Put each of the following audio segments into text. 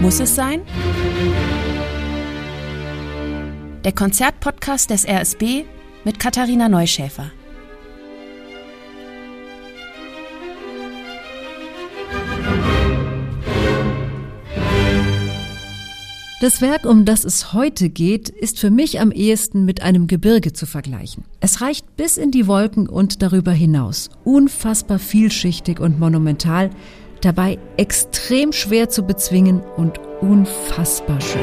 Muss es sein? Der Konzertpodcast des RSB mit Katharina Neuschäfer. Das Werk, um das es heute geht, ist für mich am ehesten mit einem Gebirge zu vergleichen. Es reicht bis in die Wolken und darüber hinaus. Unfassbar vielschichtig und monumental, dabei extrem schwer zu bezwingen und unfassbar schön.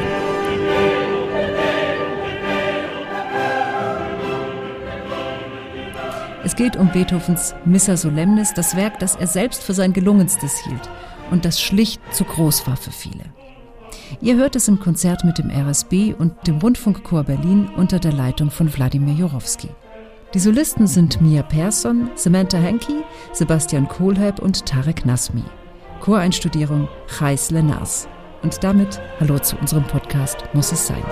Es geht um Beethovens Missa Solemnis, das Werk, das er selbst für sein gelungenstes hielt und das schlicht zu groß war für viele. Ihr hört es im Konzert mit dem RSB und dem Rundfunkchor Berlin unter der Leitung von Wladimir Jorowski. Die Solisten sind Mia Persson, Samantha Henke, Sebastian Kohlheib und Tarek Nasmi. Choreinstudierung Chais Lenars. Und damit hallo zu unserem Podcast Muss es sein.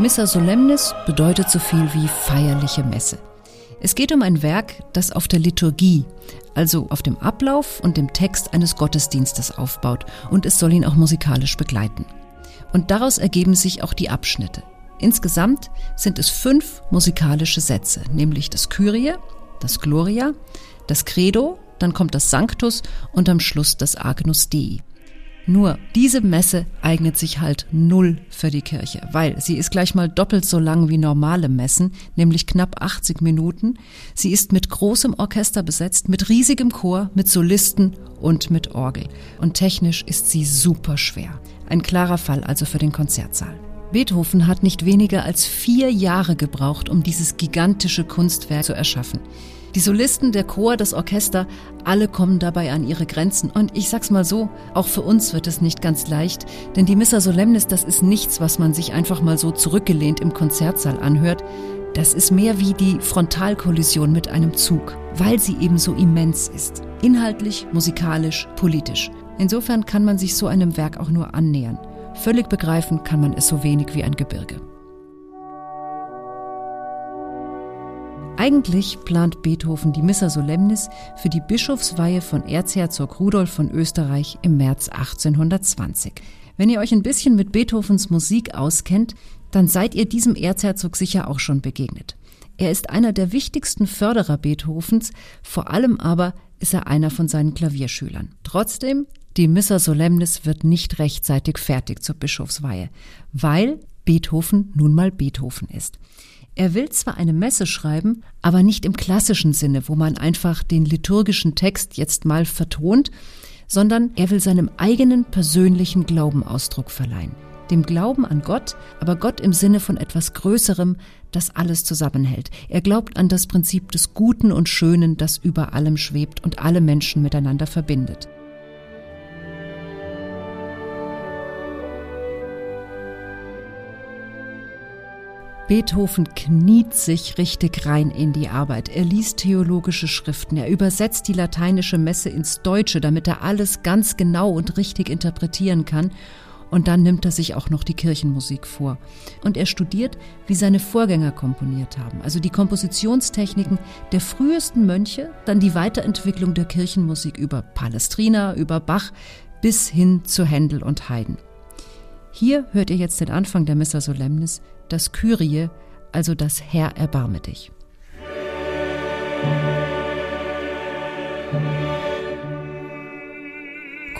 Missa Solemnis bedeutet so viel wie feierliche Messe. Es geht um ein Werk, das auf der Liturgie, also auf dem Ablauf und dem Text eines Gottesdienstes aufbaut und es soll ihn auch musikalisch begleiten. Und daraus ergeben sich auch die Abschnitte. Insgesamt sind es fünf musikalische Sätze, nämlich das Kyrie, das Gloria, das Credo, dann kommt das Sanctus und am Schluss das Agnus Dei. Nur diese Messe eignet sich halt null für die Kirche, weil sie ist gleich mal doppelt so lang wie normale Messen, nämlich knapp 80 Minuten. Sie ist mit großem Orchester besetzt, mit riesigem Chor, mit Solisten und mit Orgel. Und technisch ist sie super schwer. Ein klarer Fall also für den Konzertsaal. Beethoven hat nicht weniger als vier Jahre gebraucht, um dieses gigantische Kunstwerk zu erschaffen. Die Solisten, der Chor, das Orchester, alle kommen dabei an ihre Grenzen. Und ich sag's mal so, auch für uns wird es nicht ganz leicht, denn die Missa Solemnis, das ist nichts, was man sich einfach mal so zurückgelehnt im Konzertsaal anhört. Das ist mehr wie die Frontalkollision mit einem Zug, weil sie eben so immens ist. Inhaltlich, musikalisch, politisch. Insofern kann man sich so einem Werk auch nur annähern. Völlig begreifen kann man es so wenig wie ein Gebirge. Eigentlich plant Beethoven die Missa Solemnis für die Bischofsweihe von Erzherzog Rudolf von Österreich im März 1820. Wenn ihr euch ein bisschen mit Beethovens Musik auskennt, dann seid ihr diesem Erzherzog sicher auch schon begegnet. Er ist einer der wichtigsten Förderer Beethovens, vor allem aber ist er einer von seinen Klavierschülern. Trotzdem, die Missa Solemnis wird nicht rechtzeitig fertig zur Bischofsweihe, weil Beethoven nun mal Beethoven ist. Er will zwar eine Messe schreiben, aber nicht im klassischen Sinne, wo man einfach den liturgischen Text jetzt mal vertont, sondern er will seinem eigenen persönlichen Glauben Ausdruck verleihen. Dem Glauben an Gott, aber Gott im Sinne von etwas Größerem, das alles zusammenhält. Er glaubt an das Prinzip des Guten und Schönen, das über allem schwebt und alle Menschen miteinander verbindet. Beethoven kniet sich richtig rein in die Arbeit. Er liest theologische Schriften, er übersetzt die lateinische Messe ins Deutsche, damit er alles ganz genau und richtig interpretieren kann. Und dann nimmt er sich auch noch die Kirchenmusik vor. Und er studiert, wie seine Vorgänger komponiert haben. Also die Kompositionstechniken der frühesten Mönche, dann die Weiterentwicklung der Kirchenmusik über Palestrina, über Bach bis hin zu Händel und Haydn. Hier hört ihr jetzt den Anfang der Missa Solemnis, das Kyrie, also das Herr erbarme dich.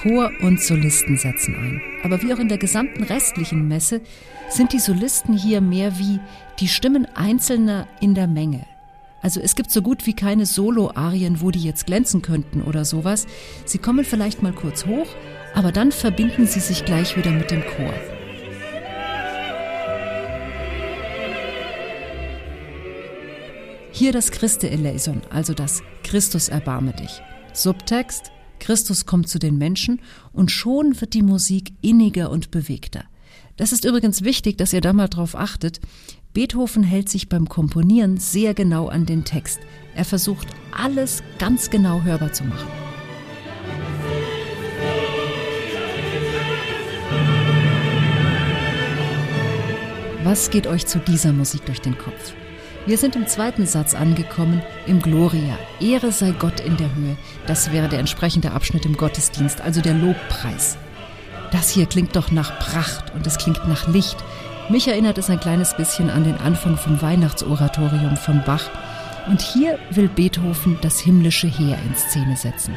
Chor und Solisten setzen ein. Aber wie auch in der gesamten restlichen Messe sind die Solisten hier mehr wie die Stimmen Einzelner in der Menge. Also es gibt so gut wie keine Solo-Arien, wo die jetzt glänzen könnten oder sowas. Sie kommen vielleicht mal kurz hoch, aber dann verbinden sie sich gleich wieder mit dem Chor. Hier das Christe eleison, also das Christus erbarme dich. Subtext, Christus kommt zu den Menschen und schon wird die Musik inniger und bewegter. Das ist übrigens wichtig, dass ihr da mal drauf achtet. Beethoven hält sich beim Komponieren sehr genau an den Text. Er versucht alles ganz genau hörbar zu machen. Was geht euch zu dieser Musik durch den Kopf? Wir sind im zweiten Satz angekommen, im Gloria. Ehre sei Gott in der Höhe. Das wäre der entsprechende Abschnitt im Gottesdienst, also der Lobpreis. Das hier klingt doch nach Pracht und es klingt nach Licht. Mich erinnert es ein kleines bisschen an den Anfang vom Weihnachtsoratorium von Bach. Und hier will Beethoven das himmlische Heer in Szene setzen.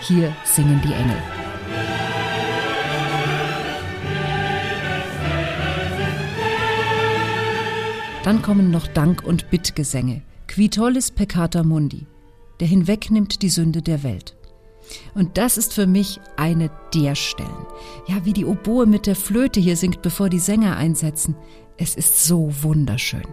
Hier singen die Engel. Dann kommen noch Dank- und Bittgesänge. Qui tollis peccata mundi, der hinwegnimmt die Sünde der Welt. Und das ist für mich eine der Stellen. Ja, wie die Oboe mit der Flöte hier singt, bevor die Sänger einsetzen. Es ist so wunderschön.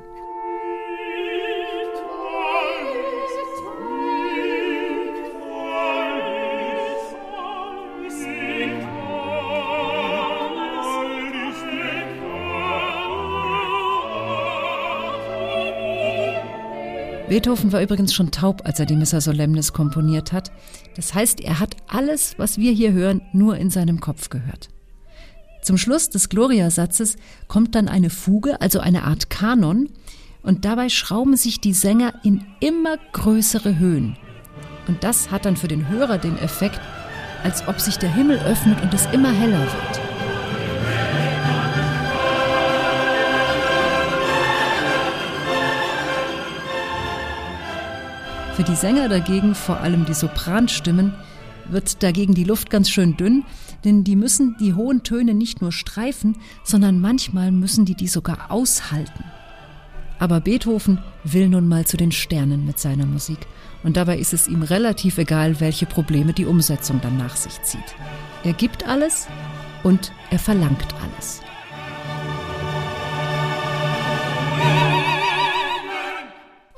Beethoven war übrigens schon taub, als er die Missa Solemnis komponiert hat. Das heißt, er hat alles, was wir hier hören, nur in seinem Kopf gehört. Zum Schluss des Gloria-Satzes kommt dann eine Fuge, also eine Art Kanon, und dabei schrauben sich die Sänger in immer größere Höhen. Und das hat dann für den Hörer den Effekt, als ob sich der Himmel öffnet und es immer heller wird. Für die Sänger dagegen, vor allem die Sopranstimmen, wird dagegen die Luft ganz schön dünn, denn die müssen die hohen Töne nicht nur streifen, sondern manchmal müssen die die sogar aushalten. Aber Beethoven will nun mal zu den Sternen mit seiner Musik und dabei ist es ihm relativ egal, welche Probleme die Umsetzung dann nach sich zieht. Er gibt alles und er verlangt alles.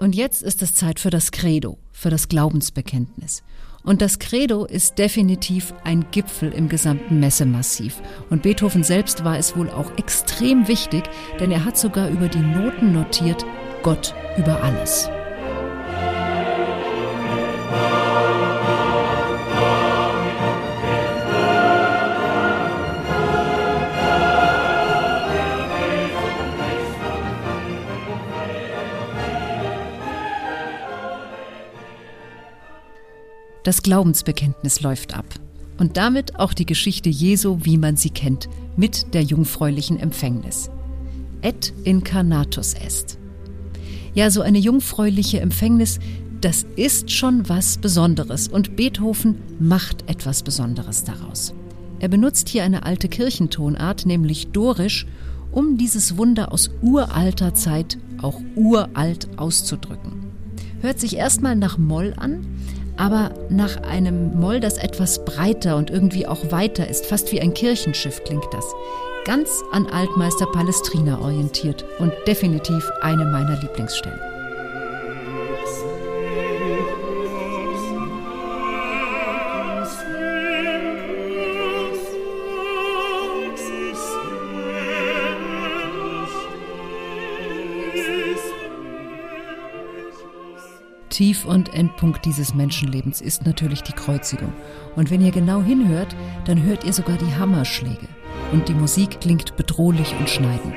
Und jetzt ist es Zeit für das Credo, für das Glaubensbekenntnis. Und das Credo ist definitiv ein Gipfel im gesamten Messemassiv. Und Beethoven selbst war es wohl auch extrem wichtig, denn er hat sogar über die Noten notiert, Gott über alles. Das Glaubensbekenntnis läuft ab. Und damit auch die Geschichte Jesu, wie man sie kennt, mit der jungfräulichen Empfängnis. Et incarnatus est. Ja, so eine jungfräuliche Empfängnis, das ist schon was Besonderes und Beethoven macht etwas Besonderes daraus. Er benutzt hier eine alte Kirchentonart, nämlich Dorisch, um dieses Wunder aus uralter Zeit auch uralt auszudrücken. Hört sich erstmal nach Moll an, aber nach einem Moll, das etwas breiter und irgendwie auch weiter ist, fast wie ein Kirchenschiff klingt das. Ganz an Altmeister Palestrina orientiert und definitiv eine meiner Lieblingsstellen. Tief- und Endpunkt dieses Menschenlebens ist natürlich die Kreuzigung. Und wenn ihr genau hinhört, dann hört ihr sogar die Hammerschläge. Und die Musik klingt bedrohlich und schneidend.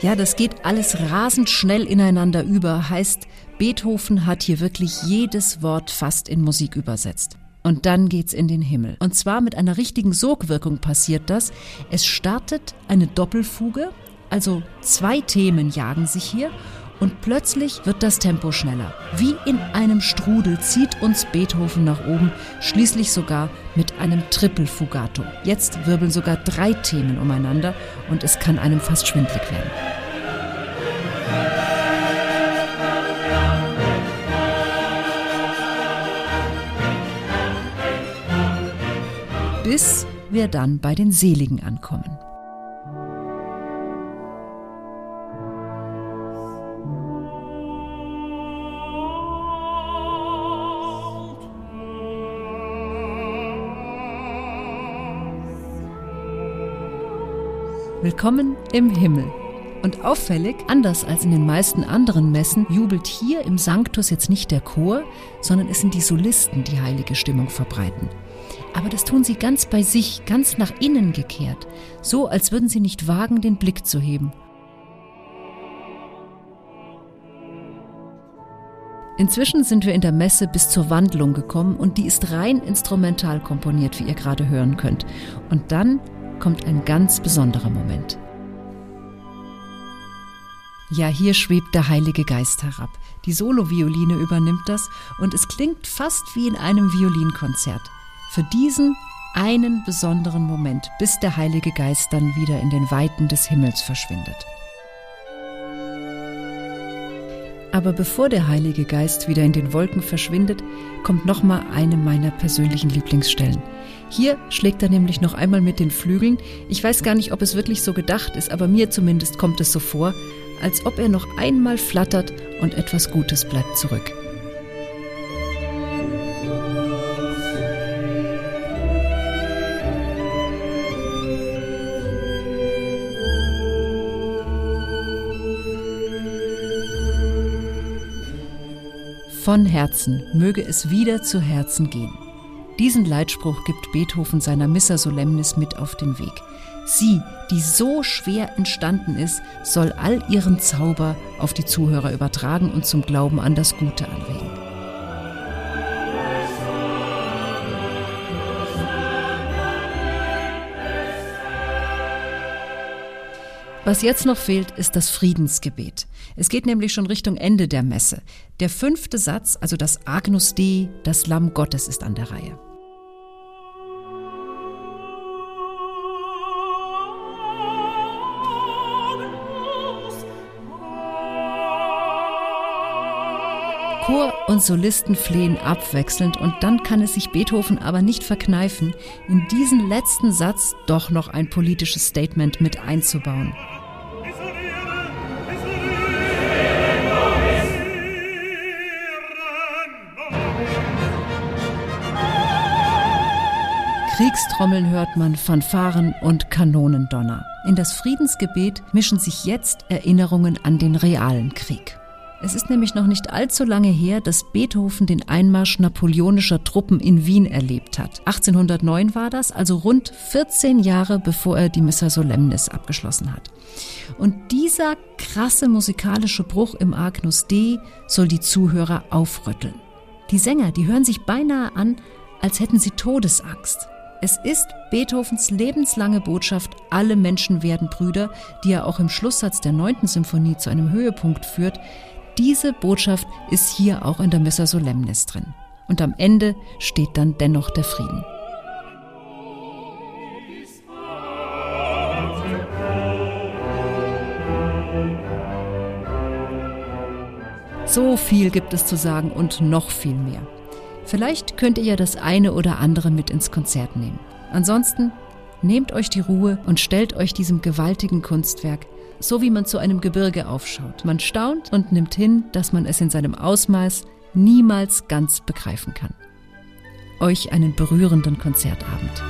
Ja, das geht alles rasend schnell ineinander über, heißt, Beethoven hat hier wirklich jedes Wort fast in Musik übersetzt. Und dann geht's in den Himmel. Und zwar mit einer richtigen Sogwirkung passiert das. Es startet eine Doppelfuge, also zwei Themen jagen sich hier und plötzlich wird das Tempo schneller. Wie in einem Strudel zieht uns Beethoven nach oben, schließlich sogar mit einem Trippelfugato. Jetzt wirbeln sogar drei Themen umeinander und es kann einem fast schwindlig werden. Bis wir dann bei den Seligen ankommen. Willkommen im Himmel. Und auffällig, anders als in den meisten anderen Messen, jubelt hier im Sanctus jetzt nicht der Chor, sondern es sind die Solisten, die heilige Stimmung verbreiten. Aber das tun sie ganz bei sich, ganz nach innen gekehrt, so als würden sie nicht wagen, den Blick zu heben. Inzwischen sind wir in der Messe bis zur Wandlung gekommen und die ist rein instrumental komponiert, wie ihr gerade hören könnt. Und dann kommt ein ganz besonderer Moment. Ja, hier schwebt der Heilige Geist herab. Die Solovioline übernimmt das und es klingt fast wie in einem Violinkonzert. Für diesen einen besonderen Moment, bis der Heilige Geist dann wieder in den Weiten des Himmels verschwindet. Aber bevor der Heilige Geist wieder in den Wolken verschwindet, kommt noch mal eine meiner persönlichen Lieblingsstellen. Hier schlägt er nämlich noch einmal mit den Flügeln. Ich weiß gar nicht, ob es wirklich so gedacht ist, aber mir zumindest kommt es so vor, als ob er noch einmal flattert und etwas Gutes bleibt zurück. Von Herzen möge es wieder zu Herzen gehen. Diesen Leitspruch gibt Beethoven seiner Missa Solemnis mit auf den Weg. Sie, die so schwer entstanden ist, soll all ihren Zauber auf die Zuhörer übertragen und zum Glauben an das Gute anregen. Was jetzt noch fehlt, ist das Friedensgebet. Es geht nämlich schon Richtung Ende der Messe. Der fünfte Satz, also das Agnus Dei, das Lamm Gottes, ist an der Reihe. Chor und Solisten flehen abwechselnd und dann kann es sich Beethoven aber nicht verkneifen, in diesen letzten Satz doch noch ein politisches Statement mit einzubauen. Kriegstrommeln hört man, Fanfaren und Kanonendonner. In das Friedensgebet mischen sich jetzt Erinnerungen an den realen Krieg. Es ist nämlich noch nicht allzu lange her, dass Beethoven den Einmarsch napoleonischer Truppen in Wien erlebt hat. 1809 war das, also rund 14 Jahre bevor er die Missa Solemnis abgeschlossen hat. Und dieser krasse musikalische Bruch im Agnus Dei soll die Zuhörer aufrütteln. Die Sänger, die hören sich beinahe an, als hätten sie Todesangst. Es ist Beethovens lebenslange Botschaft, alle Menschen werden Brüder, die er auch im Schlusssatz der neunten Symphonie zu einem Höhepunkt führt. Diese Botschaft ist hier auch in der Missa Solemnis drin. Und am Ende steht dann dennoch der Frieden. So viel gibt es zu sagen und noch viel mehr. Vielleicht könnt ihr ja das eine oder andere mit ins Konzert nehmen. Ansonsten nehmt euch die Ruhe und stellt euch diesem gewaltigen Kunstwerk, so wie man zu einem Gebirge aufschaut. Man staunt und nimmt hin, dass man es in seinem Ausmaß niemals ganz begreifen kann. Euch einen berührenden Konzertabend.